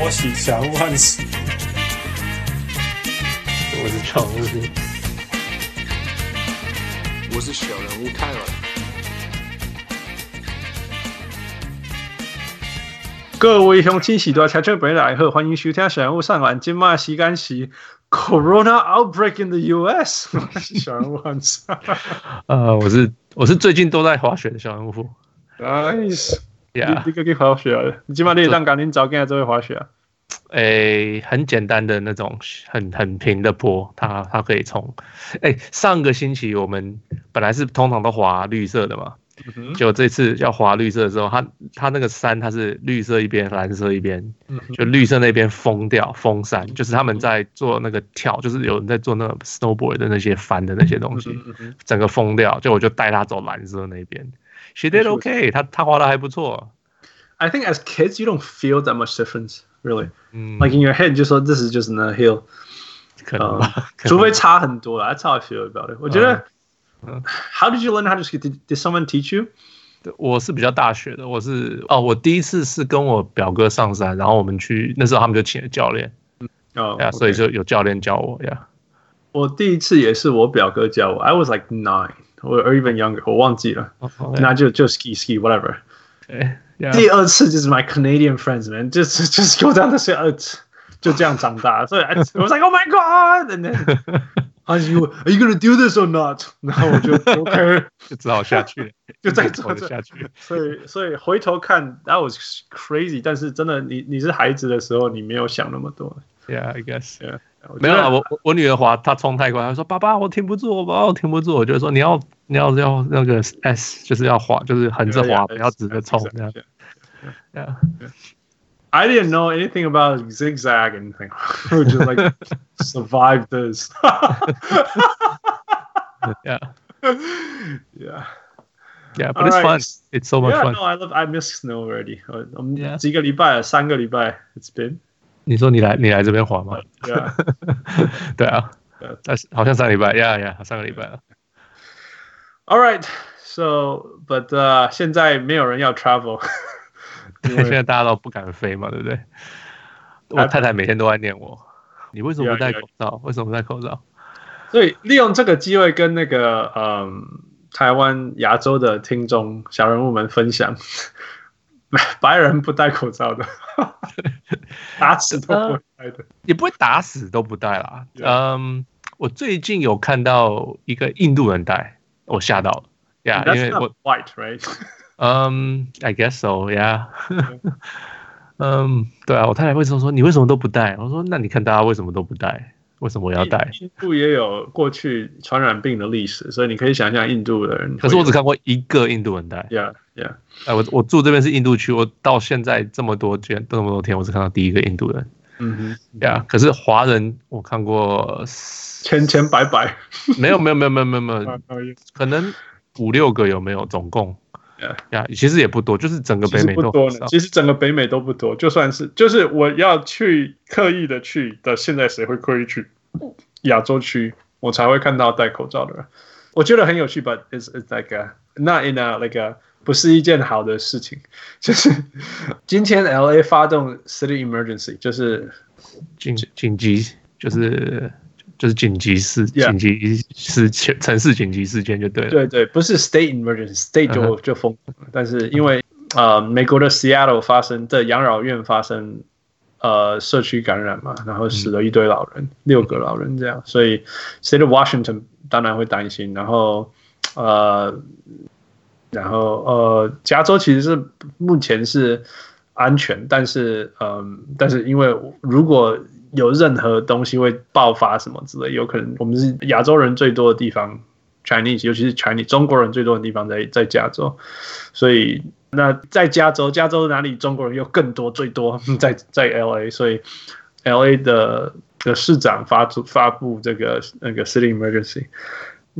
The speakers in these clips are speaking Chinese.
拖洗小人物汉斯，我是常务，我是小人物泰尔。各位乡亲喜多调整本来好，欢迎收听小人物上篮。今晚时间是 Corona outbreak in the U.S. 小人物汉斯，呃，我是我是最近都在滑雪的小人物。Nice。Yeah. 你你可以滑雪啊？你起码你让赶紧找跟来这位滑雪啊？诶、欸，很简单的那种，很很平的坡，它它可以冲。诶、欸，上个星期我们本来是通常都滑绿色的嘛，嗯、结果这次要滑绿色的时候，它它那个山它是绿色一边，蓝色一边，就绿色那边封掉封山，就是他们在做那个跳，就是有人在做那个 snowboard 的那些翻的那些东西，整个封掉，就我就带他走蓝色那边。She did okay，他他滑的还不错。I think as kids you don't feel that much difference, really. Like in your head，就说 this is just a hill。可能吧，除非差很多了。That's how I feel about it。我觉得，How did you learn how to ski? Did did someone teach you？我是比较大学的，我是哦，我第一次是跟我表哥上山，然后我们去那时候他们就请了教练，哦，呀，所以就有教练教我呀。我第一次也是我表哥教我，I was like nine。 or even younger，我忘记了，那就就 ski ski whatever。第二次就是 my Canadian friends man，就是 just go down the stairs，就这样长大。所以 I was like oh my god，and then are you are you gonna do this or not？然后我就 OK，就只好下去，就再走下去。所以所以回头看 that was crazy，但是真的你你是孩子的时候，你没有想那么多。Yeah，I guess，yeah。 没有啊，我我我女儿滑，她冲太快，她说：“爸爸，我停不住，爸爸，我停不住。”我就说：“你要你要要那个 S，就是要滑，就是横着滑，不要直着冲。” Yeah. I didn't know anything about zigzag and anything. We just like survive this. Yeah. Yeah. Yeah, but it's fun. It's so much fun. No, I love. I miss snow already. 我们几个礼拜，三个礼拜，It's been. 你说你来你来这边滑吗？对啊，对啊，但是好像上礼拜呀呀，上个礼拜了。All right, so but 呃，现在没有人要 travel，现在大家都不敢飞嘛，对不对？我太太每天都在念我，你为什么不戴口罩？为什么不戴口罩？所以利用这个机会跟那个嗯台湾亚洲的听众小人物们分享。白人不戴口罩的，打死都不会戴的，呃，也不会打死都不戴啦。嗯，我最近有看到一个印度人戴，我吓到了呀，yeah, 因为我 white right？嗯，I guess so，yeah。嗯，对啊，我太太为什么说你为什么都不戴？我说那你看大家为什么都不戴？为什么我要戴？印度也有过去传染病的历史，所以你可以想象印度的人。可是我只看过一个印度人戴。Yeah, yeah。哎，我我住这边是印度区，我到现在这么多天，这么多天，我只看到第一个印度人。嗯哼。Yeah，可是华人我看过千千百百。没有没有没有没有没有没有，可能五六个有没有？总共。呀呀，其实也不多，就是整个北美都不多。其实整个北美都不多，就算是就是我要去刻意的去的，现在谁会刻意去亚洲区，我才会看到戴口罩的人。我觉得很有趣，but it's it's like a not in a like a 不是一件好的事情。就是今天 LA 发动 City Emergency，就是紧紧急，就是。就是紧急事，紧急事件，城市紧急事件就对了。对对，不是 state emergency，state 就就封。但是因为呃，美国的 Seattle 发生的养老院发生呃社区感染嘛，然后死了一堆老人，六个老人这样，所以 State of Washington 当然会担心。然后呃，然后呃，加州其实是目前是安全，但是嗯，但是因为如果有任何东西会爆发什么之类，有可能我们是亚洲人最多的地方，Chinese，尤其是 Chinese 中国人最多的地方在在加州，所以那在加州，加州哪里中国人又更多，最多？在在 LA，所以 LA 的的市长发出发布这个那个 City Emergency，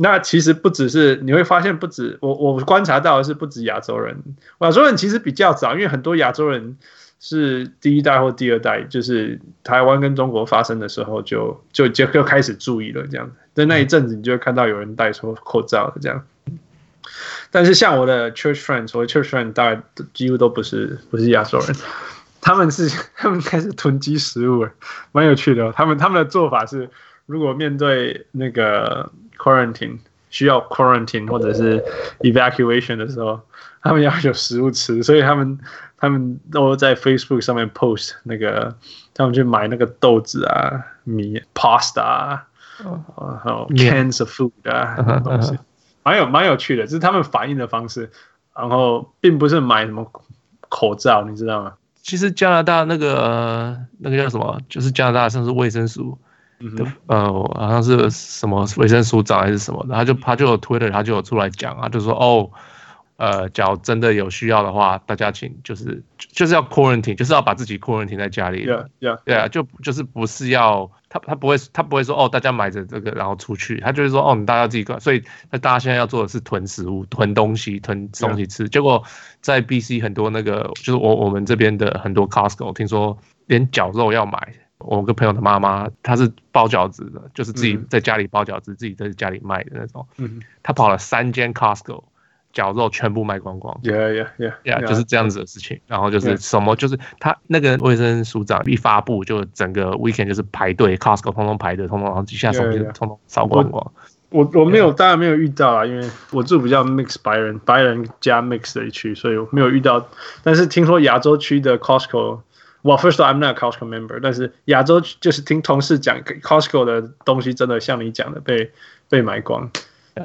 那其实不只是你会发现，不止我我观察到的是不止亚洲人，亚洲人其实比较早，因为很多亚洲人。是第一代或第二代，就是台湾跟中国发生的时候就，就就就就开始注意了这样子。在那一阵子，你就会看到有人戴出口罩的这样。但是像我的 church friends，我的 church friend 大概几乎都不是不是亚洲人。他们是 他们开始囤积食物了，蛮有趣的哦。他们他们的做法是，如果面对那个 quarantine 需要 quarantine 或者是 evacuation 的时候，他们要有食物吃，所以他们他们都在 Facebook 上面 post 那个，他们去买那个豆子啊、米、pasta 啊，还有 cans of food 啊，东西，蛮有蛮有趣的，这是他们反应的方式。然后并不是买什么口罩，你知道吗？其实加拿大那个、呃、那个叫什么，就是加拿大像是卫生署的，嗯、呃，好像是什么卫生署长还是什么的，他就他就有 Twitter，他就有出来讲啊，就说哦。呃，假如真的有需要的话，大家请就是就是要 quarantine，就是要把自己 quarantine 在家里。Yeah, yeah. 对啊，就就是不是要他他不会他不会说哦，大家买着这个然后出去，他就是说哦，你大家自己管。所以那大家现在要做的是囤食物、囤东西、囤东西吃。结果在 BC 很多那个就是我我们这边的很多 Costco，听说连绞肉要买。我个朋友的妈妈她是包饺子的，就是自己在家里包饺子，mm -hmm. 自己在家里卖的那种。嗯、mm -hmm. 他跑了三间 Costco。绞肉全部卖光光，Yeah Yeah Yeah Yeah，就是这样子的事情。然后就是什么，就是他那个卫生署长一发布，就整个 weekend 就是排队，Costco 通通排队，通通然后一下手机通通扫光光。我我没有，当然没有遇到啊，因为我住比较 mix 白人，白人加 mix 的一区，所以我没有遇到。但是听说亚洲区的 Costco，我 first of all I'm not a Costco member，但是亚洲就是听同事讲，Costco 的东西真的像你讲的被被买光。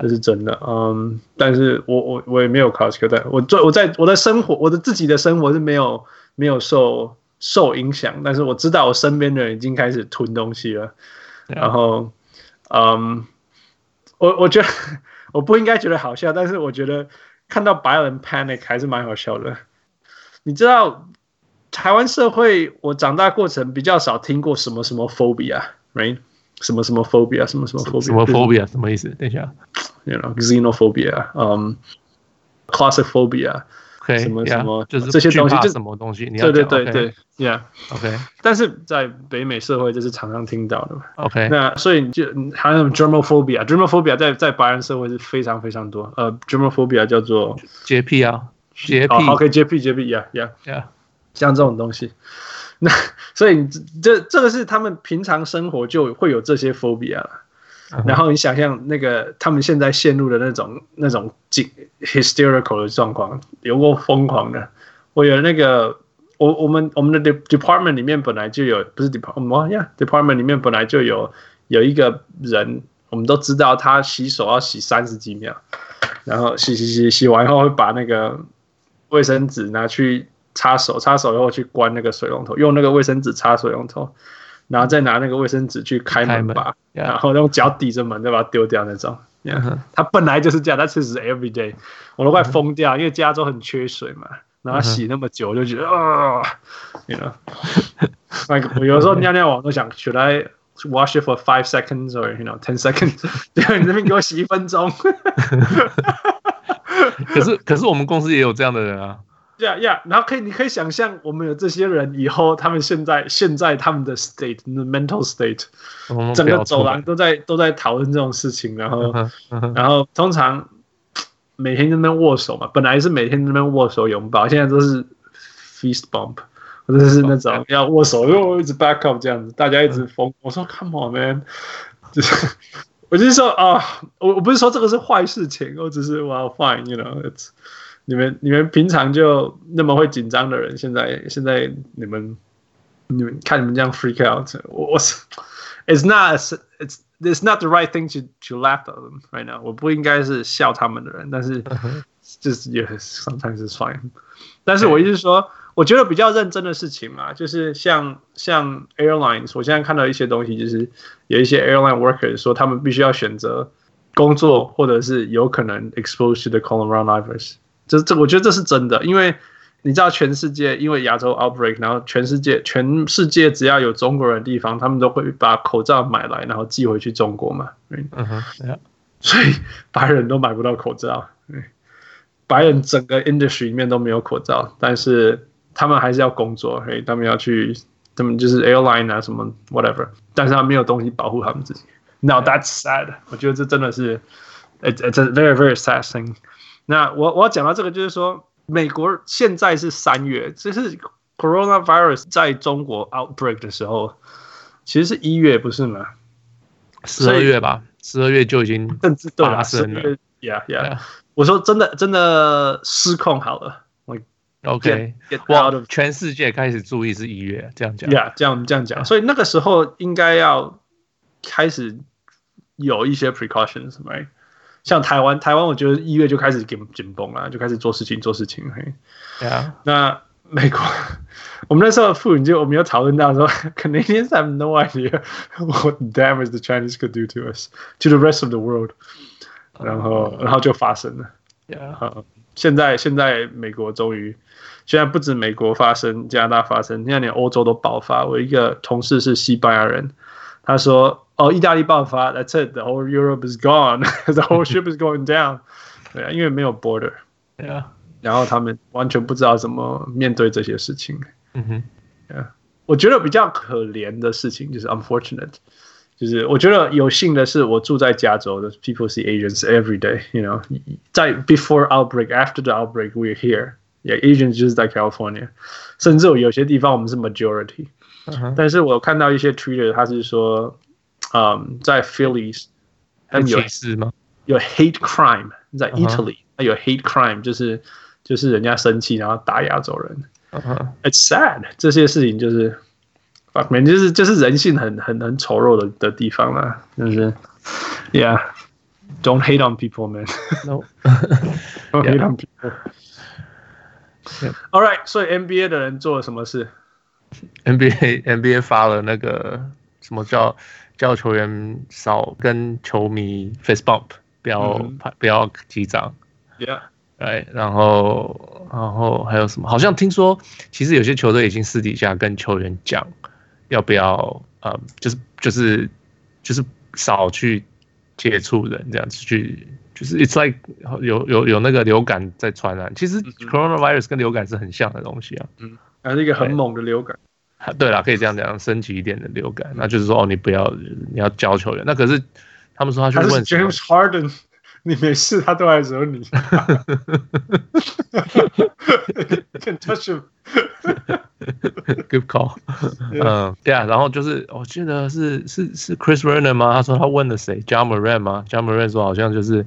这是真的，嗯，但是我我我也没有 Costco，但我做我在我的生活，我的自己的生活是没有没有受受影响，但是我知道我身边的人已经开始囤东西了，然后，嗯，我我觉得我不应该觉得好笑，但是我觉得看到白人 panic 还是蛮好笑的。你知道台湾社会，我长大过程比较少听过什么什么 phobia，right？什么什么 phobia，什么什么 phobia，什么 phobia，什么意思？等一下，you know，xenophobia，嗯，claustrophobia，什么什么，就是这些东西，就什么东西？你要对对对对 yeah okay。但是在北美社会，这是常常听到的嘛，OK。那所以就还有 germophobia，germophobia 在在白人社会是非常非常多。呃，germophobia 叫做洁癖啊，洁癖，OK，洁癖洁癖，yeah，yeah，yeah，像这种东西。那所以这这个是他们平常生活就会有这些 phobia 了，uh. 然后你想象那个他们现在陷入的那种那种 hysterical 的状况，有过疯狂的。我有那个我我们我们的 department 里面本来就有，不是 department 呀，department 里面本来就有有一个人，我们都知道他洗手要洗三十几秒，然后洗洗洗洗完以后会把那个卫生纸拿去。擦手，擦手以后去关那个水龙头，用那个卫生纸擦水龙头，然后再拿那个卫生纸去开门把，然后用脚抵着门再把它丢掉那种。Yeah, 他本来就是这样，他其实 every day，我都快疯掉，因为加州很缺水嘛，然后洗那么久，就觉得啊，you know，我有时候尿尿我都想，should I wash it for five seconds or you know ten seconds？结果你那边给我洗一分钟。可是可是我们公司也有这样的人啊。呀呀，然后可以，你可以想象，我们有这些人以后，他们现在现在他们的 state，the mental state，整个走廊都在都在讨论这种事情，然后然后通常每天在那边握手嘛，本来是每天在那边握手拥抱，现在都是 fist bump，或者是那种要握手又一直 back up 这样子，大家一直疯。我说 come on man，就是我就是说啊，我我不是说这个是坏事情，我只是 well fine，you know，it's。你们你们平常就那么会紧张的人，现在现在你们你们看你们这样 freak out，我我是，it's not it's it's not the right thing to to laugh at them right now。我不应该是笑他们的人，但是就是也 sometimes is fine。但是我意思是说，我觉得比较认真的事情嘛，就是像像 airlines，我现在看到一些东西，就是有一些 airline workers 说他们必须要选择工作，或者是有可能 exposed to the coronavirus。这这，我觉得这是真的，因为你知道，全世界因为亚洲 outbreak，然后全世界全世界只要有中国人的地方，他们都会把口罩买来，然后寄回去中国嘛。嗯哼，所以白人都买不到口罩，白人整个 industry 里面都没有口罩，但是他们还是要工作，所以他们要去，他们就是 airline 啊什么 whatever，但是他没有东西保护他们自己。Now that's sad，我觉得这真的是，it's it's a very very sad thing。那我我要讲到这个，就是说，美国现在是三月，这是 coronavirus 在中国 outbreak 的时候，其实是一月，不是吗？十二月吧，十二月就已经甚至对了，十二月，yeah yeah。我说真的，真的失控好了。OK，哇，全世界开始注意是一月，这样讲，yeah，这样这样讲。所以那个时候应该要开始有一些 precautions，right？像台湾，台湾我觉得一月就开始紧紧绷了，就开始做事情做事情。嘿，对啊。那美国，我们那时候妇女就我们有讨论到说，Canadians have no idea what damage the Chinese could do to us, to the rest of the world。然后，然后就发生了。Yeah。现在，现在美国终于，现在不止美国发生，加拿大发生，现在连欧洲都爆发。我一个同事是西班牙人，他说。哦，意大利爆发，That's it，the whole Europe is gone，the whole ship is going down。对啊，因为没有 border，对啊，然后他们完全不知道怎么面对这些事情。嗯哼，对啊，我觉得比较可怜的事情就是 unfortunate，就是我觉得有幸的是，我住在加州的 people see Asians every day，you know，在 before outbreak，after the outbreak，we're here，yeah，Asians 就是在 California，甚至有些地方我们是 majority， 但是我看到一些 Twitter，他是说。嗯，在 Philly，他们有有 hate crime，在 Italy，他有 hate crime，就是就是人家生气然后打亚洲人。It's sad，这些事情就是反正就是就是人性很很很丑陋的的地方啦，就是，Yeah，don't hate on people, man. No，don't hate on people. All right，所以 NBA 的人做了什么事 NBA NBA 发了那个什么叫？叫球员少跟球迷 face bump，不要、嗯、不要击掌。Yeah，哎，然后然后还有什么？好像听说，其实有些球队已经私底下跟球员讲，要不要呃，就是就是就是少去接触人，这样子去，就是 it's like 有有有那个流感在传染。其实 coronavirus 跟流感是很像的东西啊。嗯，还是一个很猛的流感。对了，可以这样讲，升级一点的流感，那就是说哦，你不要，你要教球员。那可是他们说他去问 James Harden，你没事，他都来惹你。Can touch him. Good call。嗯，对啊，然后就是我记得是是是 Chris Werner 吗？他说他问了谁？Ja Morant 吗？Ja Morant 说好像就是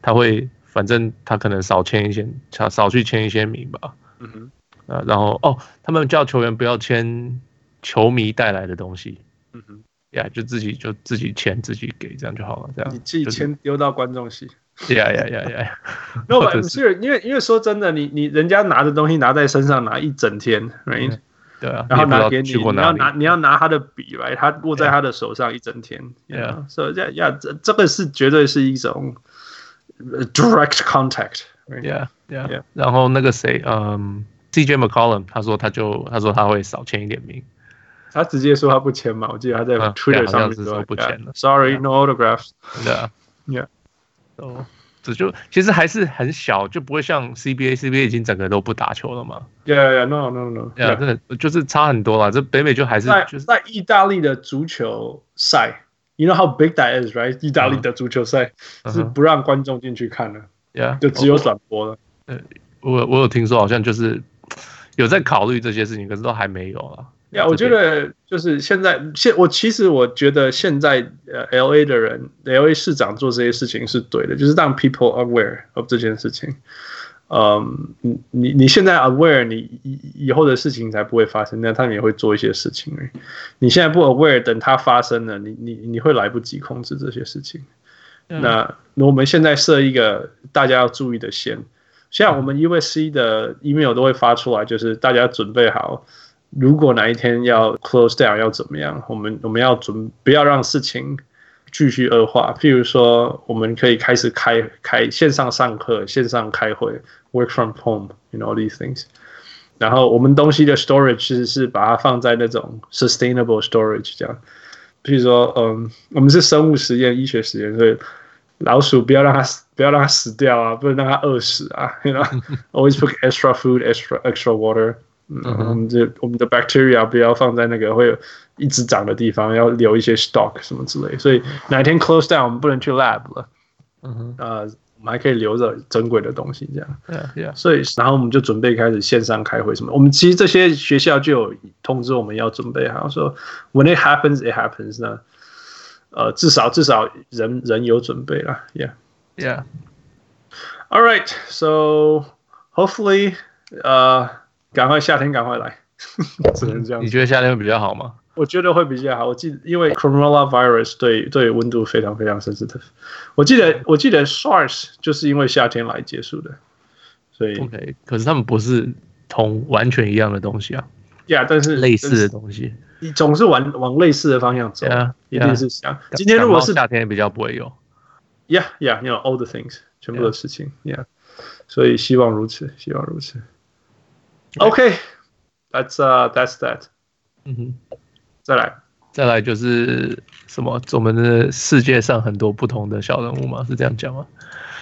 他会，反正他可能少签一些，少少去签一些名吧。嗯哼。啊，然后哦，他们叫球员不要签球迷带来的东西，嗯哼，呀，就自己就自己签自己给，这样就好了，这样。你自己签丢到观众席。呀呀呀呀！No，不是，因为因为说真的，你你人家拿的东西拿在身上拿一整天，right？对啊，然后拿给你，你要拿你要拿他的笔，right？他握在他的手上一整天，对啊，所以呀呀，这这个是绝对是一种 direct contact，yeah，yeah，然后那个谁，嗯。CJ McCollum，他说他就他说他会少签一点名，他直接说他不签嘛，我记得他在 Twitter 上面说不签了，Sorry，no autographs。对啊，Yeah，哦，这就其实还是很小，就不会像 CBA，CBA 已经整个都不打球了嘛。Yeah，Yeah，No，No，No，真的就是差很多了。这北美就还是就是在意大利的足球赛，You know how big that is，right？意大利的足球赛是不让观众进去看的，Yeah，就只有转播了。呃，我我有听说，好像就是。有在考虑这些事情，可是都还没有啊。呀，我觉得就是现在现我其实我觉得现在呃，L A 的人，L A 市长做这些事情是对的，就是让 people aware of 这件事情。嗯，你你你现在 aware，你以以后的事情才不会发生，那他们也会做一些事情。你现在不 aware，等它发生了，你你你会来不及控制这些事情。那那我们现在设一个大家要注意的线。像我们 USC 的 email 都会发出来，就是大家准备好，如果哪一天要 close down 要怎么样，我们我们要准不要让事情继续恶化。譬如说，我们可以开始开开线上上课、线上开会，work from home，you know these things。然后我们东西的 storage 其实是把它放在那种 sustainable storage 这样。譬如说，嗯，我们是生物实验、医学实验，所以。老鼠不要让它死，不要让它死掉啊！不能让它饿死啊！You know, always put extra food, extra extra water。嗯，我们的我们的 bacteria 不要放在那个会有一直长的地方，要留一些 stock 什么之类。所以哪一天 close down，我们不能去 lab 了。嗯哼，呃，我我们还可以留着珍贵的东西，这样。对啊，所以然后我们就准备开始线上开会什么。我们其实这些学校就有通知我们要准备好，说 When it happens, it happens 呢。呃，至少至少人人有准备了，Yeah，Yeah。All right, so hopefully，呃，赶快夏天赶快来，只能这样。你觉得夏天会比较好吗？我觉得会比较好。我记得，因为 coronavirus 对对温度非常非常 sensitive。我记得我记得 SARS 就是因为夏天来结束的，所以 OK。可是他们不是同完全一样的东西啊。Yeah，但是类似的东西，你总是往往类似的方向走，yeah, 一定是想。Yeah, 今天如果是夏天比较不会有。Yeah，Yeah，you know all the things，全部的事情。Yeah，, yeah. 所以希望如此，希望如此。OK，that's、okay, uh that's that。嗯哼。再来，再来就是什么？我们的世界上很多不同的小人物吗？是这样讲吗？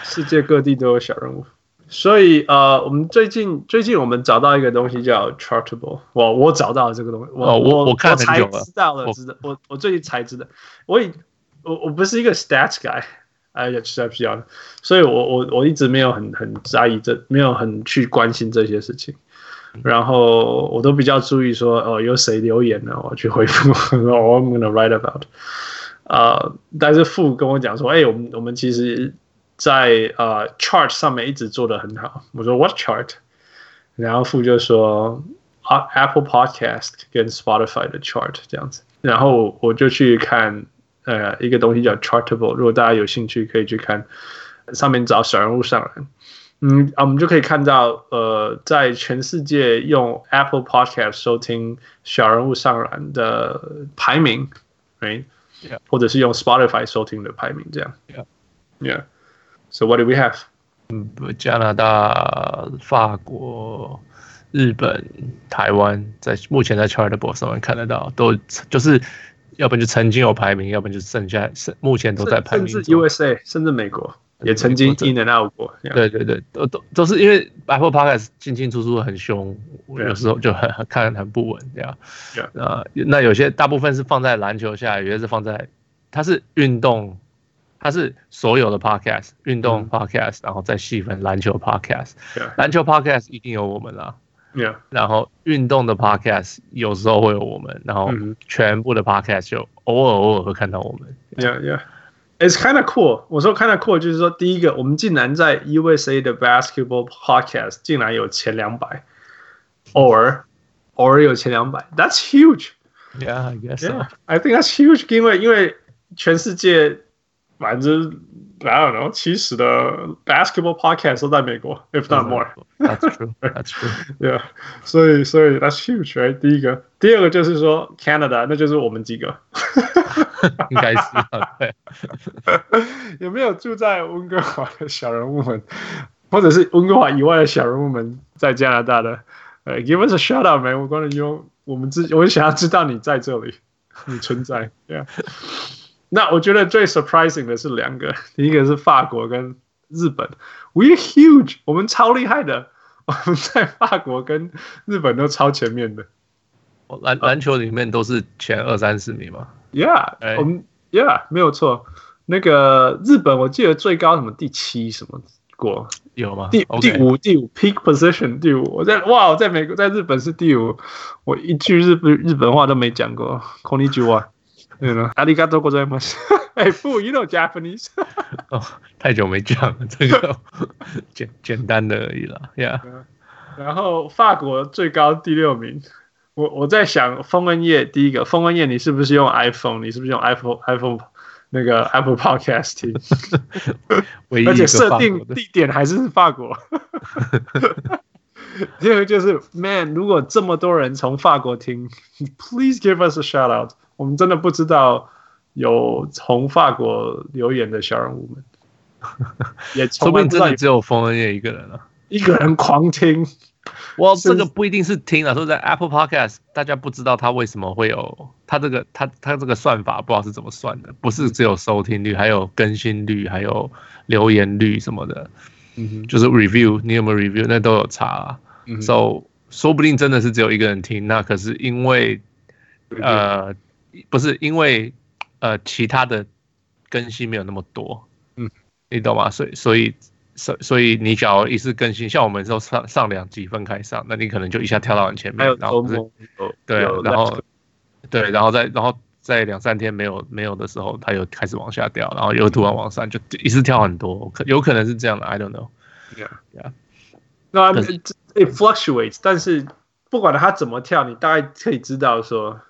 世界各地都有小人物，所以呃，我们最近最近我们找到一个东西叫 Chartable。我我找到了这个东西，我、哦、我我看很久了，我才知道了，知道我我，最近才知道，我我我不是一个 stats guy，哎呀，实在不需要，所以我我我一直没有很很在意这，没有很去关心这些事情。然后我都比较注意说，哦，有谁留言了，我去回复。我 I'm gonna write about。呃，但是父跟我讲说，哎，我们我们其实在呃 chart 上面一直做的很好。我说 What chart？然后傅就说啊 Apple Podcast 跟 Spotify 的 chart 这样子。然后我就去看呃一个东西叫 Chartable，如果大家有兴趣可以去看，上面找小人物上来。嗯啊，我们就可以看到，呃，在全世界用 Apple Podcast 收听小人物上篮的排名，right？Yeah. 或者是用 Spotify 收听的排名，这样。Yeah. So what do we have？嗯，加拿大、法国、日本、台湾，在目前在 Chartable 上面看得到，都就是，要不然就曾经有排名，要不然就剩下剩目前都在排名。甚至 USA，甚至美国。也曾经 in and out 过，对对对，都都都是因为 Apple Podcast 进进出出很凶，有时候就很很看很不稳这样。啊，那有些大部分是放在篮球下，有些是放在它是运动，它是所有的 Podcast 运动 Podcast，然后再细分篮球 Podcast，篮球 Podcast 一定有我们啦。然后运动的 Podcast 有时候会有我们，然后全部的 Podcast 就偶尔偶尔会看到我们。Yeah, yeah. It's kind of cool。我说 kind of cool，就是说，第一个，我们竟然在 USA 的 Basketball Podcast 竟然有前两百，偶尔偶尔有前两百，That's huge。Yeah, I guess so. Yeah, I think that's huge。因为因为全世界 百分之 I don't know 七十的 Basketball Podcast 都在美国，if not more。That's true. That's true. Yeah，所以所以 That's huge。Right？第一个，第二个就是说 Canada，那就是我们几个。应该是对。有没有住在温哥华的小人物们，或者是温哥华以外的小人物们，在加拿大的？呃、uh,，Give us a shout out, man！我光能用我们自己，我想要知道你在这里，你存在。对啊。 那我觉得最 surprising 的是两个，第一个是法国跟日本，We huge，我们超厉害的，我们在法国跟日本都超前面的。篮篮球里面都是前二三十名嘛。Yeah，我们 Yeah 没有错。那个日本我记得最高什么第七什么过有吗？第第五第五 Peak Position 第五。我在哇，我在美国在日本是第五。我一句日本日本话都没讲过。Konnichiwa，对吗？阿里嘎多ございます。哎，不，You know Japanese？哦，太久没讲了，这个简简单的而已了。Yeah。然后法国最高第六名。我我在想，丰恩业第一个，丰恩业你是不是用 iPhone？你是不是用 iPhone iPhone 那个 Apple Podcast 听？而且设定地点还是法国。第二个就是 Man，如果这么多人从法国听，Please give us a shout out。 我们真的不知道有从法国留言的小人物们，也说不定真的只有冯恩业一个人了，一个人狂听。我、well, 这个不一定是听啊，说在 Apple Podcast，大家不知道它为什么会有它这个它它这个算法，不知道是怎么算的，不是只有收听率，还有更新率，还有留言率什么的，嗯哼，就是 review，你有没有 review，那都有差啊。嗯、so 说不定真的是只有一个人听，那可是因为呃不是因为呃其他的更新没有那么多，嗯，你懂吗？所以所以所所以你假如一次更新，像我们说上上两集分开上，那你可能就一下跳到很前面，然后是对，然后对，然后再然后在两三天没有没有的时候，它又开始往下掉，然后又突然往上，就一次跳很多，可有可能是这样的，I don't know。Yeah, yeah. No, it it fluctuates，但是不管它怎么跳，你大概可以知道说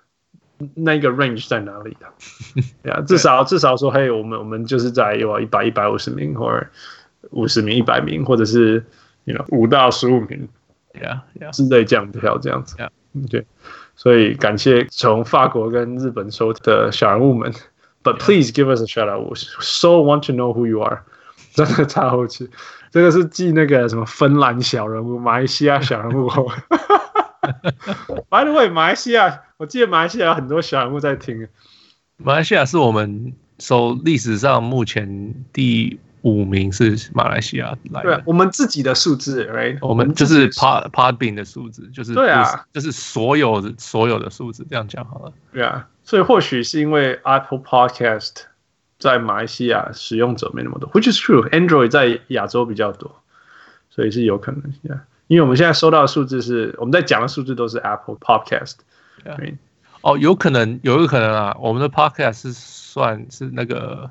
那个 range 在哪里 的。至少至少说，嘿，我们我们就是在有一百一百五十名或者。五十名、一百名，或者是，you know，五到十五名，yeah yeah，之类这样票这样子，yeah，对，所以感谢从法国跟日本收的小人物们，but please give us a shout out，we so want to know who you are，真的插后去，这个是继那个什么芬兰小人物、马来西亚小人物后 by the way，马来西亚，我记得马来西亚有很多小人物在听，马来西亚是我们收历史上目前第。五名是马来西亚来的，对，我们自己的数字，right？我们就是 Pod Podbean 的数字，就是对啊，就是所有的所有的数字，这样讲好了。对啊，所以或许是因为 Apple Podcast 在马来西亚使用者没那么多，which is true，Android 在亚洲比较多，所以是有可能，yeah。因为我们现在收到的数字是我们在讲的数字都是 Apple Podcast，对。哦，有可能，有一个可能啊，我们的 Podcast 是算是那个。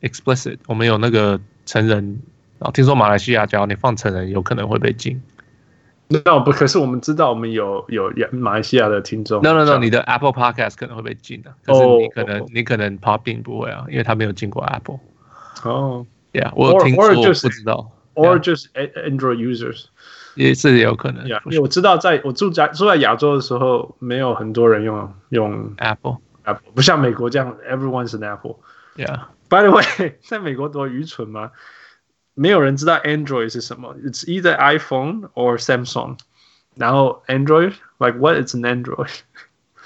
explicit，我们有那个成人，然后听说马来西亚，只要你放成人，有可能会被禁。No，不，可是我们知道我们有有马来西亚的听众。No，No，No，你的 Apple Podcast 可能会被禁的，可是你可能、oh, 你可能 Popping 不会啊，因为他没有进过 Apple。哦，Yeah，我有听说，不知道。Or just Android users，也是有可能。Yeah，因为我知道在，在我住在住在亚洲的时候，没有很多人用用 Apple，Apple 不像美国这样，Everyone's an Apple。Yeah。By the way，在美国多愚蠢吗？没有人知道 Android 是什么。It's either iPhone or Samsung。然后 Android，like what is an Android？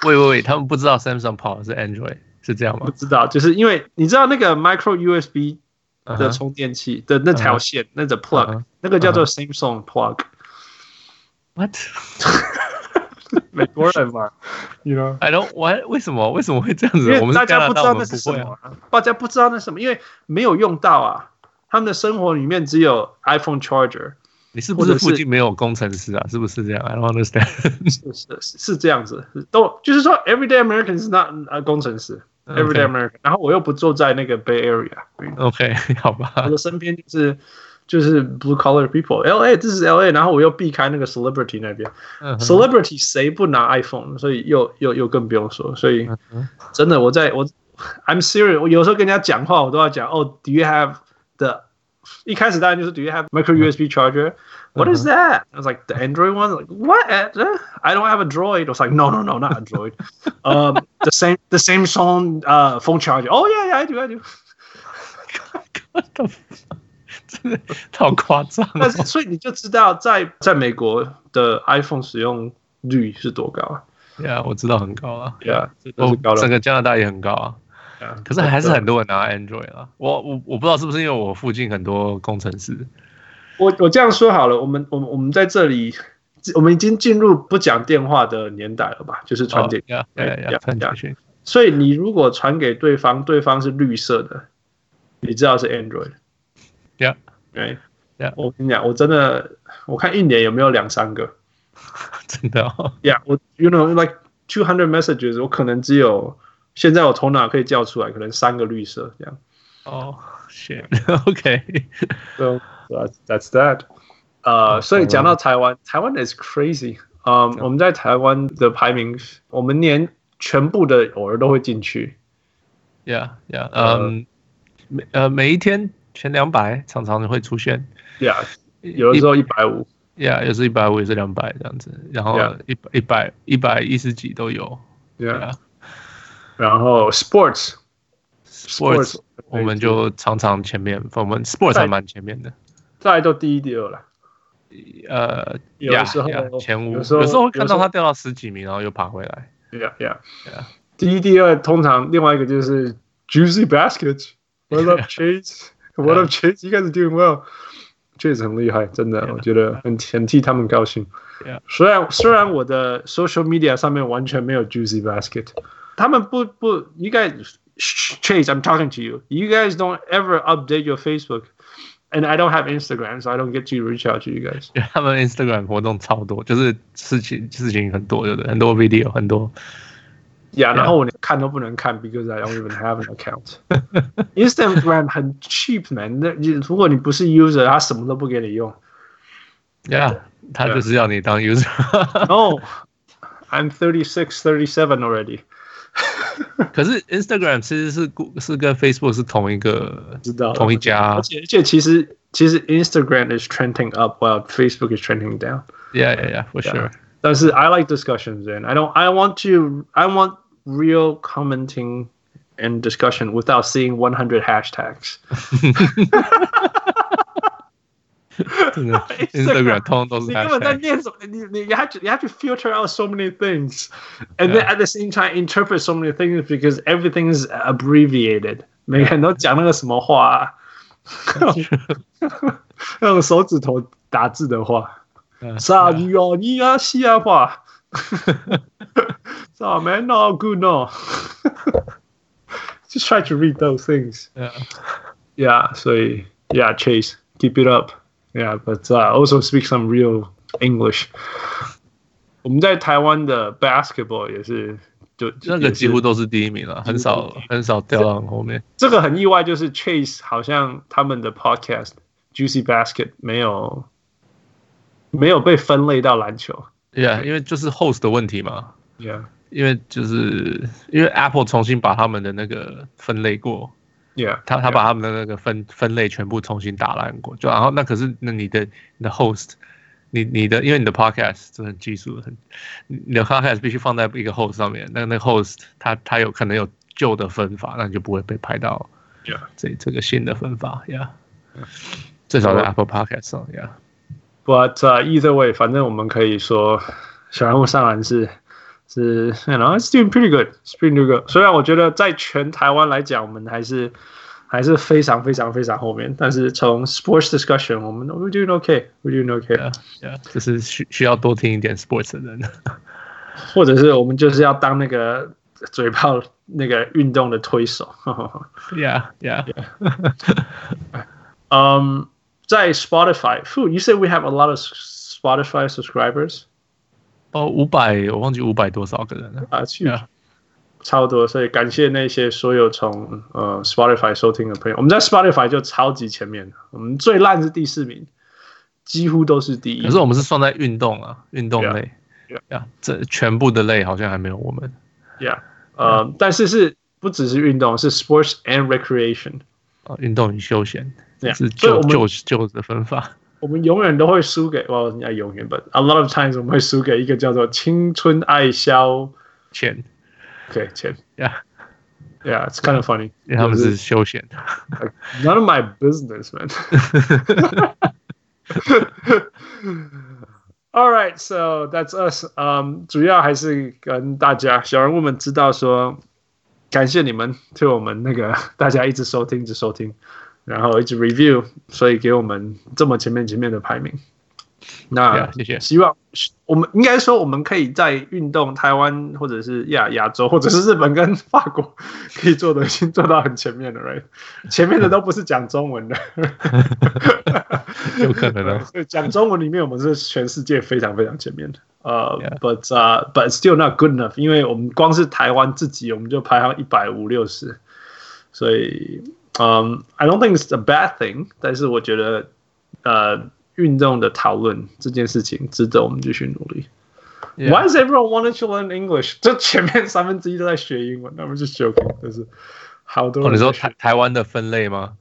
喂喂喂，他们不知道 Samsung 跑的是 Android，是这样吗？不知道，就是因为你知道那个 Micro USB 的充电器的那条线，uh. 那个 plug，、uh. 那个叫做 Samsung plug。What？美国人嘛，you know，I don't what 为什么为什么会这样子？因为大家不知道那是什么，大家不知道那是什么，因为没有用到啊。他们的生活里面只有 iPhone charger。你是不是附近没有工程师啊？是不是这样？I don't understand。是是是这样子，都就是说，everyday American 是 not 啊工程师，everyday American。然后我又不坐在那个 Bay Area，OK，好吧。我的身边就是。就是 blue collar people，L A 这是 L A，然后我又避开那个 celebrity 那边、uh -huh.，celebrity 谁不拿 iPhone，所以又又又更不用说，所以、uh -huh. 真的我在我 I'm serious，我有时候跟人家讲话，我都要讲哦、oh,，Do you have the？一开始当然就是 Do you have micro USB charger？What、uh -huh. is that？I was like the Android one，like what？I don't have a Droid。I was like no no no not a Droid。呃、um,，the same the same phone 呃、uh, phone charger。Oh yeah yeah I do I do。 真的好夸张、哦，但是所以你就知道在在美国的 iPhone 使用率是多高啊？对啊，我知道很高啊。对啊，整个加拿大也很高啊。可是还是很多人拿 Android 啊。我我我不知道是不是因为我附近很多工程师。我我这样说好了，我们我们我们在这里，我们已经进入不讲电话的年代了吧？就是传简讯，对呀，传简讯。所以你如果传给对方，对方是绿色的，你知道是 Android。Yeah，对，Yeah，我跟你讲，我真的，我看一年有没有两三个，真的哦。Yeah，我，you know，like two hundred messages，我可能只有，现在我头脑可以叫出来，可能三个绿色这样。哦，shit，OK，so that's that。呃，所以讲到台湾，台湾 is crazy。嗯，我们在台湾的排名，我们连全部的偶尔都会进去。Yeah，Yeah，嗯，每呃每一天。前两百常常会出现，Yeah，有的时候一百五，Yeah，有时一百五，也是两百这样子，然后一一百一百一十几都有，Yeah，然后 Sports，Sports，我们就常常前面，我们 Sports 还蛮前面的，再来都第一、第二了，呃，有时候前五，有时候会看到他掉到十几名，然后又爬回来，Yeah，Yeah，Yeah，第一、第二通常另外一个就是 Juicy Baskets，I love Chase。What up, Chase? You guys are doing well. Chase 很厉害，真的，yeah, 我觉得很很替他们高兴。Yeah. 虽然虽然我的 social media 上面完全没有 Juicy Basket，他们不不，You guys, Chase, I'm talking to you. You guys don't ever update your Facebook. and I don't have Instagram, so I don't get to reach out to you guys. 他们 Instagram 活动超多，就是事情事情很多，对不对？很多 video，很多。 Yeah，然后我连看都不能看，because I don't even have an account. Instagram 很 cheap man，那如果你不是 user，他什么都不给你用。Yeah，他就是要你当 user。 No，I'm thirty six, thirty seven already. 可是 Instagram 其实是是跟 Facebook 是同一个，知道同一家，而且而且其实其实 Instagram is trending up while Facebook is trending down. Yeah, yeah, yeah, for sure. 但是 I like discussions and I don't I want to I want real commenting and discussion without seeing 100 hashtags. Instagram 通通都是你根本在念什么？你你 you have to you have to filter out so many things, and then at the same time interpret so many things because everything is abbreviated. 每个人都讲那个什么话啊，那种手指头打字的话，啥哟哟你啊西啊话， 啥 man no good no. Just try to read those things. Yeah, yeah. 所以 yeah, Chase, keep it up. Yeah, but uh, also speak some real English. 我们在台湾的 basketball 也是，就那个几乎都是第一名了，很少很少掉到后面。这个很意外，就是 Chase 好像他们的 podcast Juicy Basket 没有没有被分类到篮球。 Yeah，因为就是 host 的问题嘛。Yeah，因为就是因为 Apple 重新把他们的那个分类过。Yeah，他他把他们的那个分分类全部重新打烂过，就然后那可是那你的你的 host，你你的因为你的 podcast 是很技术很，你的 podcast 必须放在一个 host 上面，那那个 host 它它有可能有旧的分法，那你就不会被拍到，Yeah，这这个新的分法，Yeah，至少在 Apple Podcast 上，Yeah。But、uh, either way，反正我们可以说小人物上篮是。是，you know, it's doing pretty good, it's pretty good. 虽然我觉得在全台湾来讲，我们还是还是非常非常非常后面，但是从 sports discussion，我们 we're doing okay, we're doing okay. Yeah, yeah. 就是需需要多听一点 sports 的人，或者是我们就是要当那个嘴炮那个运动的推手。 Yeah, yeah. um, 在 Spotify, you said we have a lot of Spotify subscribers. 哦，五百，我忘记五百多少个人了啊，去啊，差不多。所以感谢那些所有从呃 Spotify 收听的朋友。我们在 Spotify 就超级前面，我们最烂是第四名，几乎都是第一。可是我们是算在运动啊，运动类，呀、yeah, yeah.，这全部的类好像还没有我们。Yeah，呃，yeah. 但是是不只是运动，是 Sports and Recreation 啊，运动与休闲是旧旧旧的分法。我们永远都会输给，哇，人家永远，but a lot of times 我们会输给一个叫做青春爱消遣，OK，钱，Yeah，Yeah，it's kind of funny，因为他们是休闲，None of my business, man. All right, so that's us. Um，主要还是跟大家小人物们知道说，感谢你们对我们那个大家一直收听，一直收听。然后一直 review，所以给我们这么前面前面的排名。那谢谢，希望我们应该说我们可以在运动台湾或者是亚亚洲或者是日本跟法国可以做的，已经做到很前面了，right？前面的都不是讲中文的，有可能 的。讲中文里面我们是全世界非常非常前面的。呃、uh,，but 啊、uh,，but still not good enough，因为我们光是台湾自己我们就排行一百五六十，所以。嗯、um,，I don't think it's a bad thing，但是我觉得，呃，运动的讨论这件事情值得我们继续努力。Yeah. Why does everyone want to learn English？这前面三分之一都在学英文，那我就 joking，就是好多人。哦，你说台台湾的分类吗？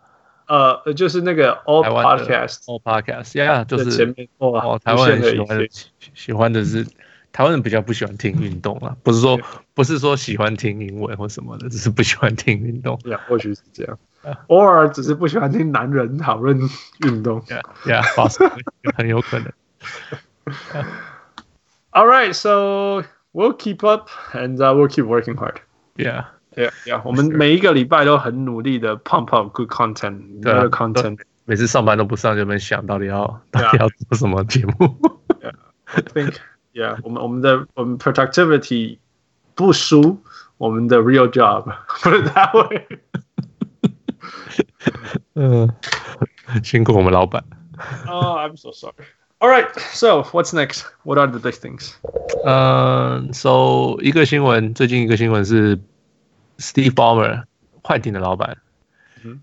呃，就是那个 all podcast，all podcast，yeah，就是前面哦，台湾人喜欢的喜欢的是。台湾人比较不喜欢听运动啊，不是说不是说喜欢听英文或什么的，只是不喜欢听运动。呀，或许是这样，偶尔只是不喜欢听男人讨论运动。Yeah, yeah，很有可能。All right, so we'll keep up and we'll keep working hard. Yeah, yeah, yeah. 我们每一个礼拜都很努力的 pump up good content, good content。每次上班都不上，就没想到底要到底要做什么节目。Yeah, I think. Yeah，我们我们的我们 productivity 不输我们的 real job，put it that way。 嗯 辛苦我们老板。Oh, I'm so sorry. All right, so what's next? What are the big things? 嗯、uh,，so 一个新闻，最近一个新闻是 Steve Ballmer 快艇的老板，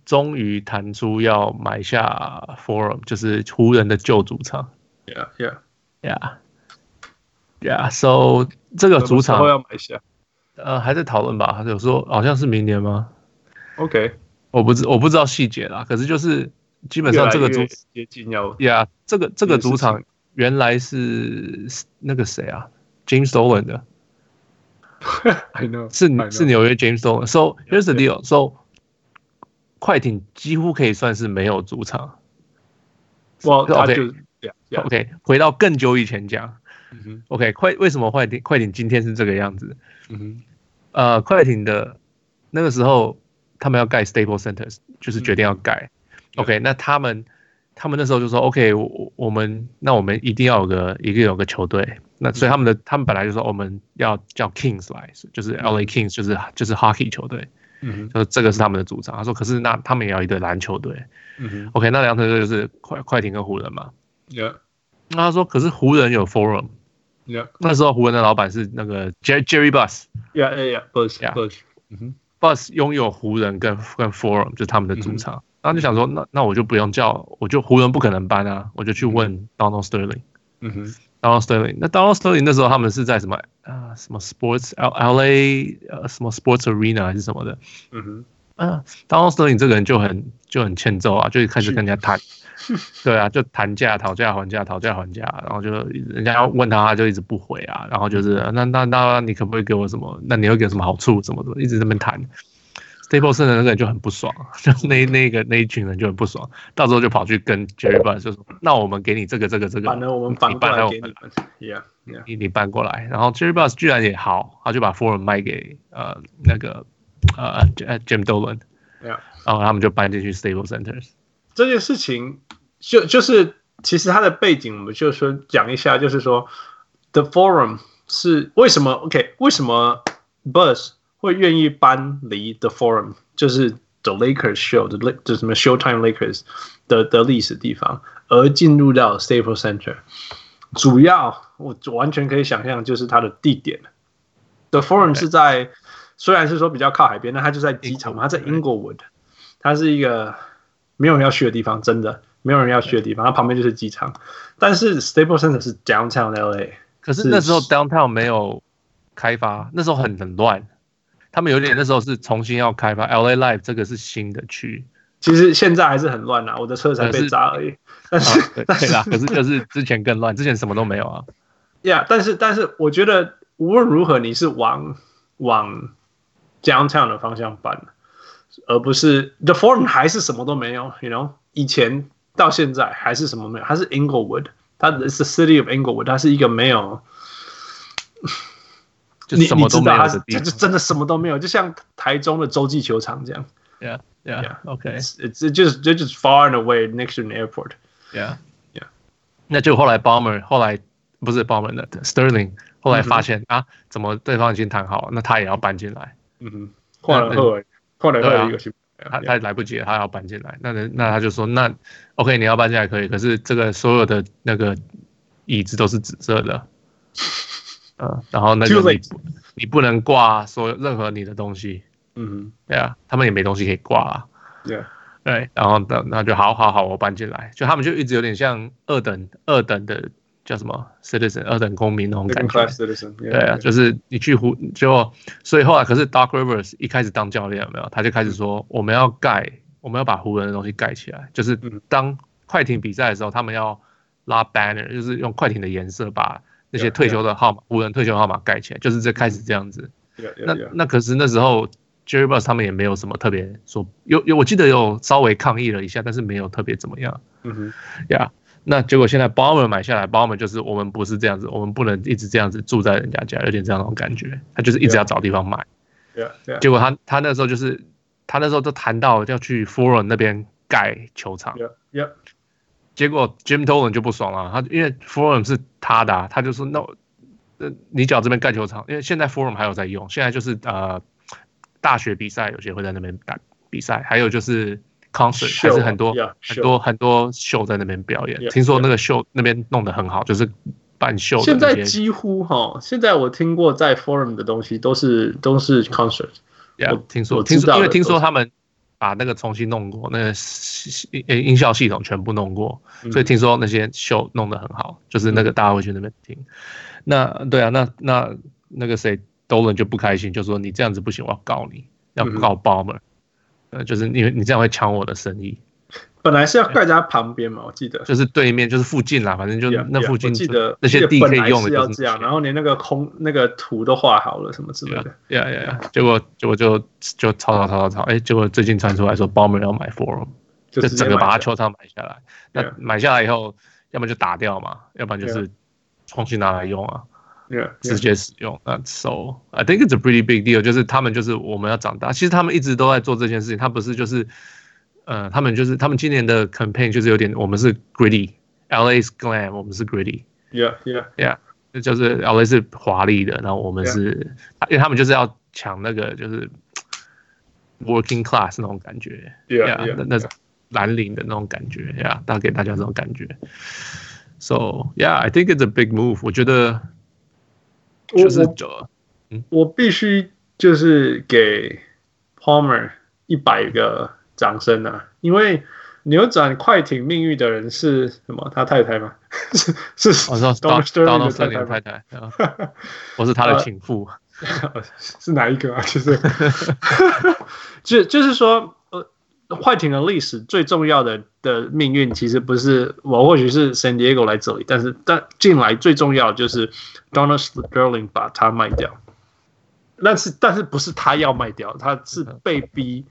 终于谈出要买下 Forum，就是湖人的旧主场。Yeah, yeah, yeah, yeah. So 这个主场要买下，呃，还在讨论吧？还是有说好像是明年吗？OK， 我不知我不知道细节啦。可是就是。基本上这个主接近要，Yeah，这个这个主场原来是那个谁啊，James Dolan 的，I know，是是纽约 James Dolan。So here's the deal。So 快艇几乎可以算是没有主场。哇，他就 OK，回到更久以前讲，OK，快为什么快艇快艇今天是这个样子？嗯哼，呃，快艇的那个时候他们要盖 Staples Center，就是决定要盖。OK，那他们他们那时候就说 OK，我我们那我们一定要有个一个有个球队，那所以他们的他们本来就说我们要叫 Kings 来，就是 LA Kings，就是就是 Hockey 球队，嗯，就是这个是他们的主张。他说可是那他们也要一队篮球队，嗯，OK，那两队就是快快艇跟湖人嘛，Yeah，那他说可是湖人有 Forum，Yeah，那时候湖人的老板是那个 Jerry Jerry Buss，Yeah，Yeah，Buss，Buss，嗯哼，Buss 拥有湖人跟跟 Forum，就是他们的主场。然后就想说，那那我就不用叫，我就湖人不可能搬啊，我就去问 Donald Sterling。嗯哼，Donald Sterling。那 Donald Sterling 那时候他们是在什么啊？什么 Sports L L A 呃什么 Sports Arena 还是什么的？嗯哼，啊，Donald Sterling 这个人就很就很欠揍啊，就开始跟人家谈，对啊，就谈价、讨价还价、讨价还价，然后就人家要问他，他就一直不回啊，然后就是那那那你可不可以给我什么？那你会给什么好处？什么的，一直在那边谈。Staples 的那个人就很不爽，就那那个那一群人就很不爽，到时候就跑去跟 Jerry Buss 就说：“那我们给你这个这个这个，反正我们反过来给你们，Yeah，你你搬过来。”然后 Jerry Buss 居然也好，他就把 Forum 卖给呃那个呃 Jim Dolan，Yeah，然后他们就搬进去 Staples Centers。这件事情就就是其实它的背景，我们就说讲一下，就是说 The Forum 是为什么？OK，为什么 Buss？会愿意搬离 The Forum，就是 The Lakers Show 的，就什么 Showtime Lakers 的的历史地方，而进入到 Staples Center，主要我完全可以想象，就是它的地点。The Forum 是在， 虽然是说比较靠海边，但它就在机场嘛，它在 Inglewood，它是一个没有人要去的地方，真的没有人要去的地方，它旁边就是机场。但是 Staples Center 是 Downtown LA，可是那时候 Downtown 没有开发，那时候很很乱。他们有点那时候是重新要开发 LA Live，这个是新的区。其实现在还是很乱啊，我的车才被砸而已。但是，啊、对啦，可是就是之前更乱，之前什么都没有啊。Yeah，但是但是我觉得无论如何，你是往往 Downtown 的方向搬，而不是 The Forum 还是什么都没有。You know，以前到现在还是什么没有，它是 Inglewood，它是 the city of Inglewood，它是一个没有。就什么都没有的地方，就真的什么都没有，就像台中的洲际球场这样。Yeah, yeah, yeah. OK. It's just it's just far and away next to an airport. Yeah, yeah. 那就后来 Ballmer 后来不是 Ballmer 的 Sterling 后来发现啊，怎么对方已经谈好，那他也要搬进来。嗯哼，换了后来换了后来一个他他来不及了，他要搬进来。那那他就说，那 OK，你要搬进来可以，可是这个所有的那个椅子都是紫色的。嗯，然后那个你你不能挂所有任何你的东西，嗯，对啊，他们也没东西可以挂啊，对，对，然后那那就好好好，我搬进来，就他们就一直有点像二等二等的叫什么？Citizen 二等公民那种感觉，对啊，就是你去湖就所以后来可是 Doc Rivers 一开始当教练有没有？他就开始说我们要盖，我们要把湖人的东西盖起来，就是当快艇比赛的时候，他们要拉 banner，就是用快艇的颜色把。那些退休的号码，湖人退休号码盖起来，就是这开始这样子。那那可是那时候 Jerry Buss 他们也没有什么特别说，有有我记得有稍微抗议了一下，但是没有特别怎么样。嗯哼，呀，那结果现在 Ballmer 买下来，Ballmer 就是我们不是这样子，我们不能一直这样子住在人家家，有点这样那种感觉。他就是一直要找地方买。结果他他那时候就是他那时候都谈到要去 Forum 那边盖球场。结果 Jim Tolan 就不爽了，他因为 Forum 是他的，啊，他就说那，呃，你脚这边盖球场，因为现在 Forum 还有在用，现在就是呃大学比赛有些会在那边打比赛，还有就是 concert，还是很多很多很多秀在那边表演。听说那个秀那边弄得很好，就是办秀。现在几乎哈，现在我听过在 Forum 的东西都是都是 concert。我听说，听说，因为听说他们把那个重新弄过，那个音效系统全部弄过，所以听说那些秀弄得很好，就是那个大家会去那边听。那对啊，那那那个谁 Dolan 就不开心，就说你这样子不行，我要告你，要告 Ballmer。呃，就是因为你这样会抢我的生意。本来是要盖在他旁边嘛，我记得。就是对面，就是附近啦，反正就那附近。记得那些地可以用的。要这样，然后连那个空那个图都画好了，什么之类的。呀呀呀！结果结果就就吵吵吵吵吵，哎，结果最近传出来说，Ballmer 要买 Forum，就整个把他球场买下来。那买下来以后，要么就打掉嘛，要不然就是重新拿来用啊。Yeah, 直接使用，那 so I think it's a pretty big deal。就是他们就是我们要长大，其实他们一直都在做这件事情。他不是就是，呃，他们就是他们今年的 campaign 就是有点，我们是 gritty，LA's glam，我们是 gritty。Yeah, yeah, yeah，就是 LA 是华丽的，然后我们是，Yeah. 因为他们就是要抢那个就是 working class 那种感觉，Yeah, yeah, yeah. 那种蓝领的那种感觉，Yeah，带给大家这种感觉。So yeah，I think it's a big move。我觉得。 就是我，嗯、我必须就是给 Palmer 一百个掌声啊！因为扭转快艇命运的人是什么？他太太吗？是 是，我说 Donald Sterling 的太太。我是他的 情妇。是哪一个啊？就是，就就是说。快艇的历史最重要的的命运，其实不是我，或许是 San Diego 来这里，但是但进来最重要的就是 Donald Sterling 把它卖掉。但是但是不是他要卖掉，他是被逼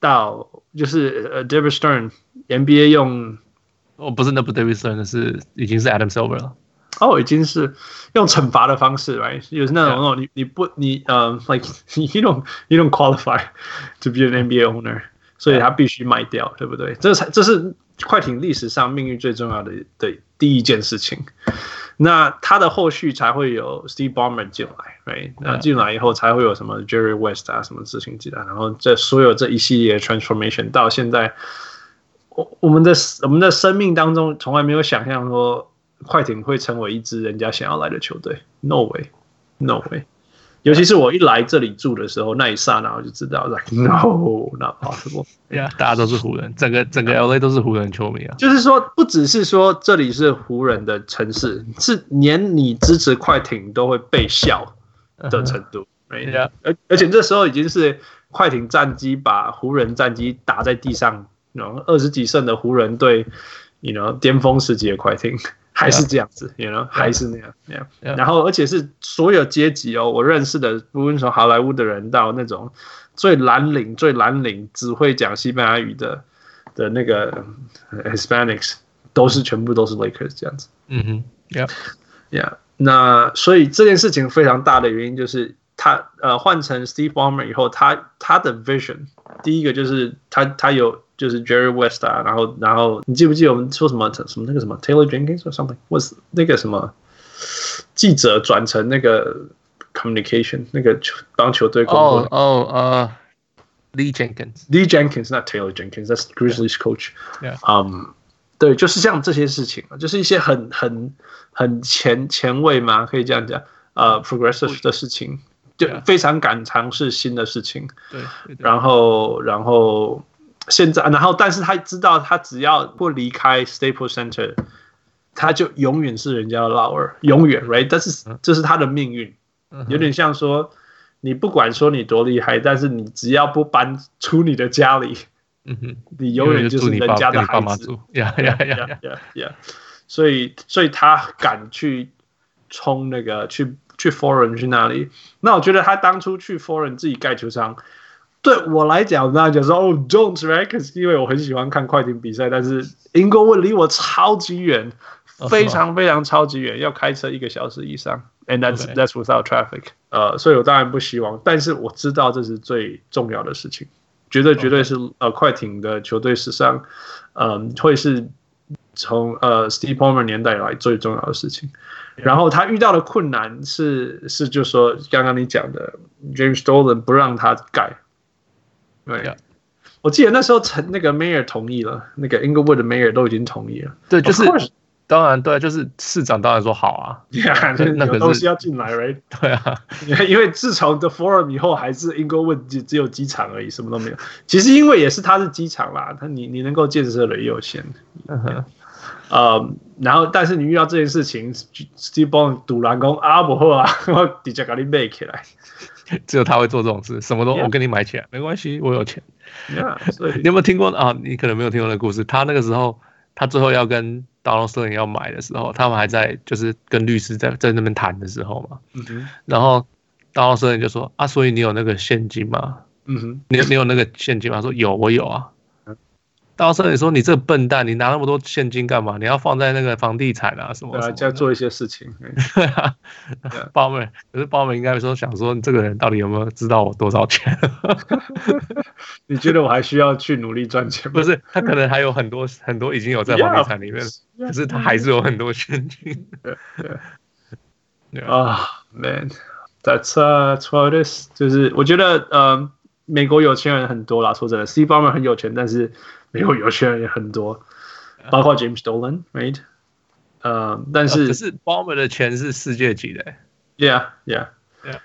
到，就是呃 David Stern NBA 用，哦不是那不 David Stern 是已经是 Adam Silver 了，哦已经是用惩罚的方式，right 就是那种 Yeah. 你你不你呃、uh, like you don't you don't qualify to be an NBA owner。所以他必须卖掉，对不对？这才这是快艇历史上命运最重要的的第一件事情。那他的后续才会有 Steve Ballmer 进来，right？那进来以后才会有什么 Jerry West 啊，什么事情进来，然后这所有这一系列 transformation 到现在，我我们的我们的生命当中从来没有想象说快艇会成为一支人家想要来的球队，No way，No way。尤其是我一来这里住的时候，那一刹那我就知道 no, not possible。Yeah，大家都是湖人，整个整个 LA 都是湖人球迷啊。就是说，不只是说这里是湖人的城市，是连你支持快艇都会被笑的程度。而而且这时候已经是快艇战机把湖人战机打在地上，然后二十几胜的湖人队，你 you know 巅峰时期的快艇。还是这样子，you know，还是那样那样。然后，而且是所有阶级哦，我认识的，不论从好莱坞的人到那种最蓝领、最蓝领只会讲西班牙语的的那个 Hispanics，都是全部都是 Lakers 这样子。嗯哼，Yeah，Yeah。那所以这件事情非常大的原因就是他呃换成 Steve Ballmer 以后，他他的 vision 第一个就是他他有。就是 Jerry West 啊，然后然后你记不记得我们说什么什么那个什么 Taylor Jenkins or something，was 那个什么记者转成那个 communication 那个球帮球队工作哦哦呃 Lee Jenkins not Taylor Jenkins，that's Grizzlies coach。嗯，um, 对，就是像这些事情啊，就是一些很很很前前卫嘛，可以这样讲，呃，progressive 的事情，就非常敢尝试新的事情。对，然后然后。现在，然后，但是他知道，他只要不离开 Staples Center，他就永远是人家的老二，永远，right？但是这是他的命运，有点像说，你不管说你多厉害，但是你只要不搬出你的家里，你永远就是人家的孩子。呀呀呀呀呀！所以，所以他敢去冲那个，去去 Foreign 去那里。那我觉得他当初去 Foreign 自己盖球场。对我来讲，那就是哦，don't right，可是因为我很喜欢看快艇比赛，但是 Inglewood 离我超级远，非常非常超级远，要开车一个小时以上，and that's that's without traffic。呃，所以我当然不希望，但是我知道这是最重要的事情，绝对绝对是.呃快艇的球队史上，嗯、呃，会是从呃 Steve Ballmer 年代以来最重要的事情。然后他遇到的困难是是就说刚刚你讲的 James Dolan 不让他盖。对，我记得那时候陈那个 mayor 同意了，那个 Inglewood 的 mayor 都已经同意了。对，就是当然对，就是市长当然说好啊，那个东西要进来，right？对啊，因为自从 The Forum 以后，还是 Inglewood 只只有机场而已，什么都没有。其实因为也是它是机场啦，它你你能够建设的也有限。嗯哼。呃，然后但是你遇到这件事情，Steve Ballmer 赌蓝工啊不好啊，我直接给你背起来。只有他会做这种事，什么都我跟你买起来.没关系，我有钱。Yeah, 所以 你有没有听过啊？你可能没有听过那个故事。他那个时候，他最后要跟 Donald Sterling 要买的时候，他们还在就是跟律师在在那边谈的时候嘛。嗯哼。然后 Donald Sterling 就说啊，所以你有那个现金吗？嗯哼。你你有那个现金吗？他说有，我有啊。到时候你说你这个笨蛋，你拿那么多现金干嘛？你要放在那个房地产啊什么？对啊，就要做一些事情。对啊，鲍妹，可是包妹应该说想说，你这个人到底有没有知道我多少钱？你觉得我还需要去努力赚钱吗？不是，他可能还有很多很多已经有在房地产里面，yeah, 可是他还是有很多现金。啊，Man，that's that's what it is。就是我觉得，呃，美国有钱人很多啦。说真的，Steve Ballmer 很有钱，但是。美国有些人也很多，包括 James Dolan，right？呃，但是可是 Ballmer 的钱是世界级的，Yeah，Yeah，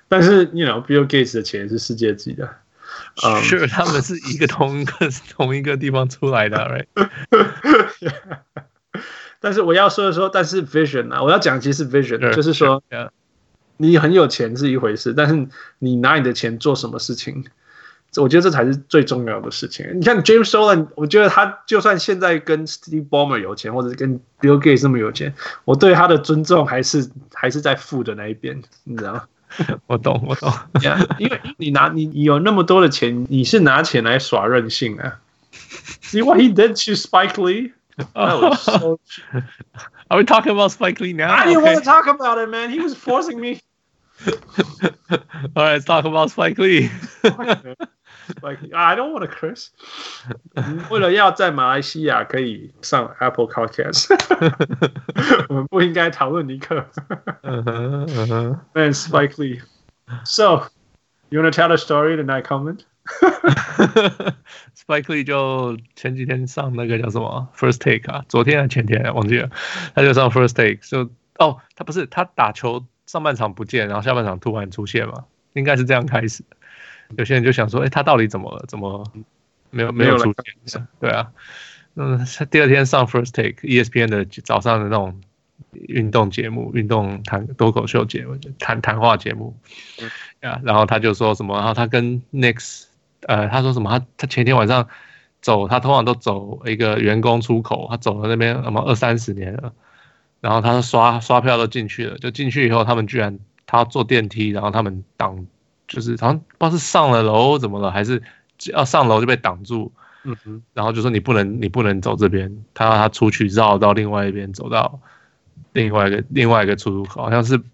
但是 you know，Bill Gates 的钱是世界级的，，Sure，他们是一个同一个 同一个地方出来的，right？但是我要说的说，但是 Vision 啊，我要讲其实 Vision，就是说，你很有钱是一回事，但是你拿你的钱做什么事情？我觉得这才是最重要的事情。你看 James Dolan，我觉得他就算现在跟 Steve Ballmer 有钱，或者是跟 Bill Gates 那么有钱，我对他的尊重还是还是在富的那一边，你知道吗？我懂，我懂。Yeah, 因为你拿你有那么多的钱，你是拿钱来耍任性啊？See what he did to Spike Lee? So... Are we talking about Spike Lee now? I didn't want to talk about it, man. He was forcing me. All right, let's talk about Spike Lee. Like I don't want to curse。为了要在马来西亚可以上 Apple Podcast，我们不应该讨论尼克。嗯哼嗯哼。Man Spike Lee。So you want to tell a story the night comment? Spike Lee 就前几天上那个叫什么 First Take 啊，昨天还前天忘记了，他就上 First Take。就哦，他不是他打球上半场不见，然后下半场突然出现嘛，应该是这样开始。 有些人就想说，哎、欸，他到底怎么了？怎么没有没有出现？对啊，嗯，第二天上 First Take，ESPN 的早上的那种运动节目、运动谈脱口秀节目、谈谈话节目，啊，然后他就说什么？然后他跟 Knicks，呃，他说什么？他他前天晚上走，他通常都走一个员工出口，他走了那边什么二三十年了，然后他刷刷票都进去了，就进去以后，他们居然他坐电梯，然后他们挡。就是好像不知道是上了楼怎么了，还是要上楼就被挡住，嗯哼，然后就说你不能你不能走这边，他让他出去绕到另外一边，走到另外一个另外一个出入口，好像是不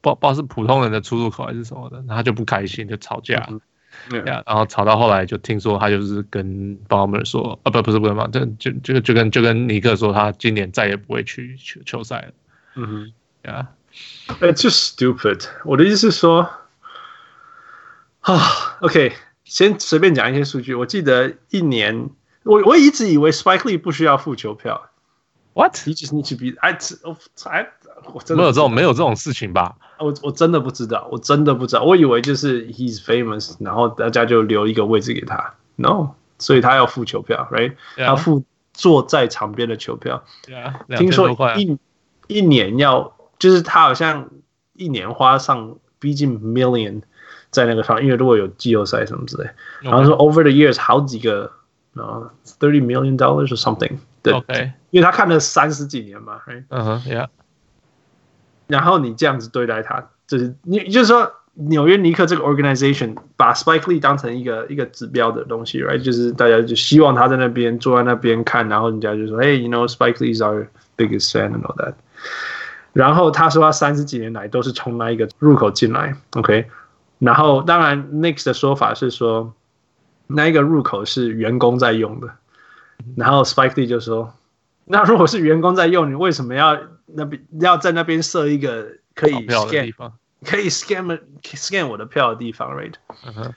不知道是普通人的出入口还是什么的，他就不开心就吵架，嗯嗯、然后吵到后来就听说他就是跟 Ballmer 说啊不不是不是嘛，就就就就跟就跟尼克说他今年再也不会去球球赛了，嗯哼，呀，哎就 stupid，我的意思是说。啊、oh,，OK，先随便讲一些数据。我记得一年，我我一直以为 Spike Lee 不需要付球票。What？You just need to be I, I, 我真的没有这种没有这种事情吧？我我真的不知道，我真的不知道。我以为就是 He's famous，然后大家就留一个位置给他。No，所以他要付球票，Right？. 他付坐在场边的球票。Yeah. 听说一一年要就是他好像一年花上逼近 million。在那个上，因为如果有季后赛什么之类，然后说 over the years 好几个啊，thirty million dollars or something，对，okay. 因为他看了三十几年嘛，嗯哼，yeah，然后你这样子对待他，就是你就是说纽约尼克这个 organization 把 Spike Lee 当成一个一个指标的东西，right？就是大家就希望他在那边坐在那边看，然后人家就说，hey you know Spike Lee is our biggest fan and all that，然后他说他三十几年来都是从那一个入口进来，OK。然后，当然，Knicks 的说法是说，那一个入口是员工在用的。然后，Spike Lee 就说：“那如果是员工在用，你为什么要那边要在那边设一个可以 scan 可以 scan scan 我的票的地方？”Right？、Uh.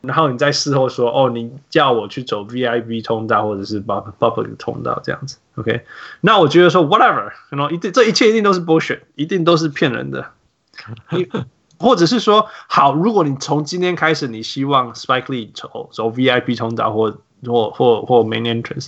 然后你在事后说，哦，你叫我去走 VIP 通道或者是 public 通道这样子，OK？那我觉得说 whatever，然后一定这一切一定都是 bullshit，一定都是骗人的。或者是说，好，如果你从今天开始，你希望 Spike Lee 走走 VIP 通道或或或或 main entrance，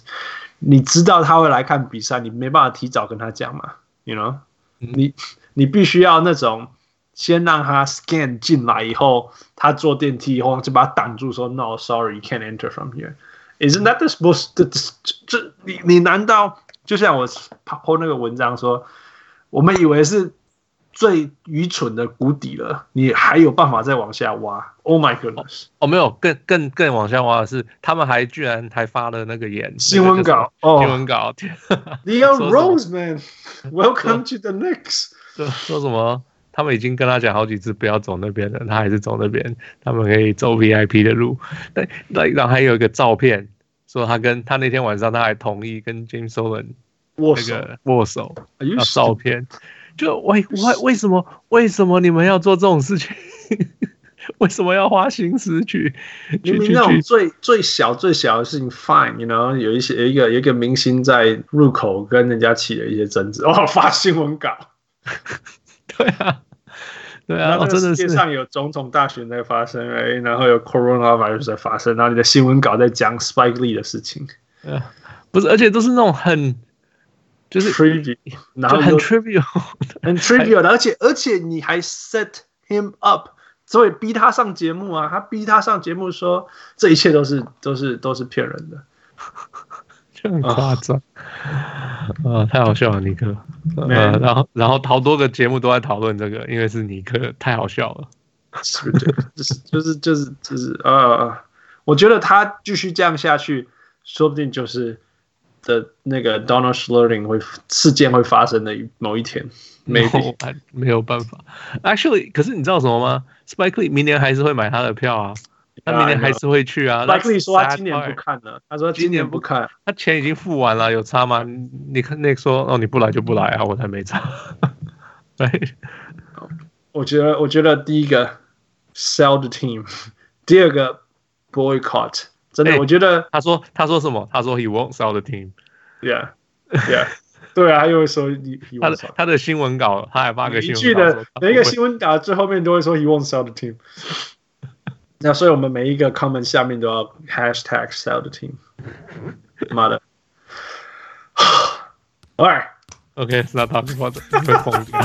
你知道他会来看比赛，你没办法提早跟他讲嘛？You know，你你必须要那种。先让他 scan 进来以后，他坐电梯以后就把他挡住，说 “No, sorry, you can't enter from here.” Isn't that the supposed? 这这你你难道就像我 po 那个文章说，我们以为是最愚蠢的谷底了，你还有办法再往下挖？Oh my goodness！哦，没有，更更更往下挖的是，他们还居然还发了那个演新闻稿哦，新闻稿。Leon Rose, man, welcome to the Knicks。说说什么？他们已经跟他讲好几次不要走那边了，他还是走那边。他们可以走 VIP 的路。那那然后还有一个照片，说他跟他那天晚上他还同意跟 James Dolan 握手握手。那照片就为为为什么为什么你们要做这种事情？为什么要花心思去？明明那种最最小最小的事情，fine，you know，有一些有一个有一个明星在入口跟人家起了一些争执，哦，发新闻稿。对啊，对啊，真的世界上有种种大选在发生，哎，然后有 coronavirus 在发生，然后你的新闻稿在讲 Spike Lee 的事情，不是，而且都是那种很就是 trivial，然后很 trivial，很 trivial，而且而且你还 set him up，所以逼他上节目啊，他逼他上节目说这一切都是都是都是骗人的。就很夸张，啊，太好笑了，尼克。呃，然后，然后好多个节目都在讨论这个，因为是尼克，太好笑了。是不是？就是，就是，就是，就是，呃，我觉得他继续这样下去，说不定就是的那个 Donald Sterling 会事件会发生的某一天。没有，没有办法。Actually，可是你知道什么吗？Spike Lee 明年还是会买他的票啊。他明年还是会去啊。Spike Lee 说他今年不看了，他说今年不看，他钱已经付完了，有差吗？你看那个说哦，你不来就不来啊，我才没差。对，我觉得我觉得第一个 sell the team，第二个 boycott，真的，我觉得他说他说什么？他说 he won't sell the team。Yeah, yeah，对啊，他又会说他的他的新闻稿，他还发个新闻稿，一句的每一个新闻稿最后面都会说 he won't sell the team。那所以，我们每一个 comment 下面都要 hashtag sell the team。妈的，All right，OK，那他的话会疯掉。